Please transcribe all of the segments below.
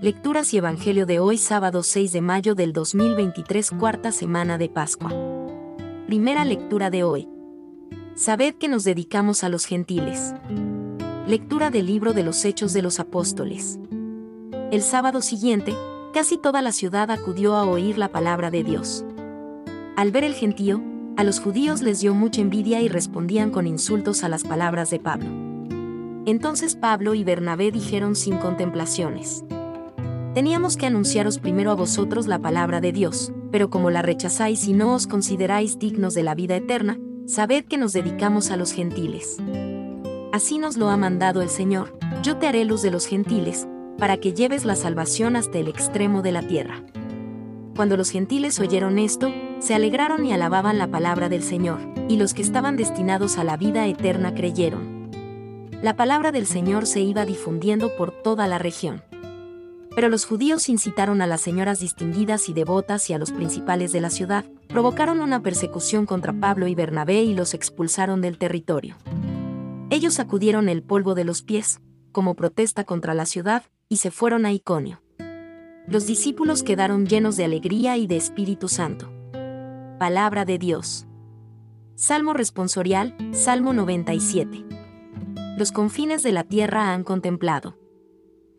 Lecturas y Evangelio de hoy sábado 6 de mayo del 2023 cuarta semana de Pascua. Primera lectura de hoy. Sabed que nos dedicamos a los gentiles. Lectura del libro de los Hechos de los Apóstoles. El sábado siguiente, casi toda la ciudad acudió a oír la palabra de Dios. Al ver el gentío, a los judíos les dio mucha envidia y respondían con insultos a las palabras de Pablo. Entonces Pablo y Bernabé dijeron sin contemplaciones. Teníamos que anunciaros primero a vosotros la palabra de Dios, pero como la rechazáis y no os consideráis dignos de la vida eterna, sabed que nos dedicamos a los gentiles. Así nos lo ha mandado el Señor, yo te haré luz de los gentiles, para que lleves la salvación hasta el extremo de la tierra. Cuando los gentiles oyeron esto, se alegraron y alababan la palabra del Señor, y los que estaban destinados a la vida eterna creyeron. La palabra del Señor se iba difundiendo por toda la región. Pero los judíos incitaron a las señoras distinguidas y devotas y a los principales de la ciudad, provocaron una persecución contra Pablo y Bernabé y los expulsaron del territorio. Ellos sacudieron el polvo de los pies, como protesta contra la ciudad, y se fueron a Iconio. Los discípulos quedaron llenos de alegría y de Espíritu Santo. Palabra de Dios. Salmo responsorial, Salmo 97. Los confines de la tierra han contemplado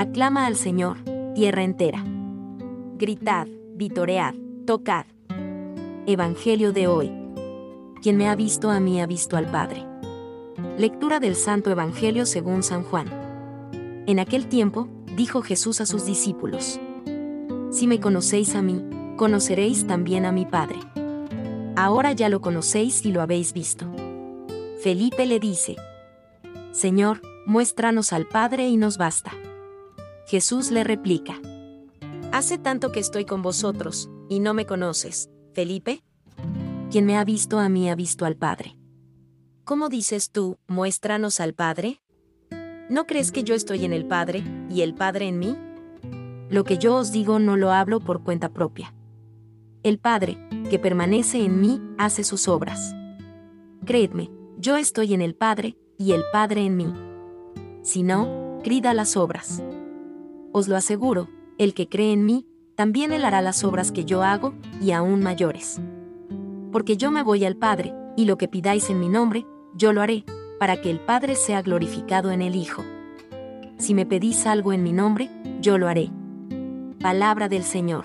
Aclama al Señor, tierra entera. Gritad, vitoread, tocad. Evangelio de hoy. Quien me ha visto a mí ha visto al Padre. Lectura del Santo Evangelio según San Juan. En aquel tiempo, dijo Jesús a sus discípulos. Si me conocéis a mí, conoceréis también a mi Padre. Ahora ya lo conocéis y lo habéis visto. Felipe le dice, Señor, muéstranos al Padre y nos basta. Jesús le replica. Hace tanto que estoy con vosotros, y no me conoces, Felipe. Quien me ha visto a mí ha visto al Padre. ¿Cómo dices tú, muéstranos al Padre? ¿No crees que yo estoy en el Padre, y el Padre en mí? Lo que yo os digo no lo hablo por cuenta propia. El Padre, que permanece en mí, hace sus obras. Creedme, yo estoy en el Padre, y el Padre en mí. Si no, crida las obras os lo aseguro, el que cree en mí, también él hará las obras que yo hago, y aún mayores. Porque yo me voy al Padre, y lo que pidáis en mi nombre, yo lo haré, para que el Padre sea glorificado en el Hijo. Si me pedís algo en mi nombre, yo lo haré. Palabra del Señor.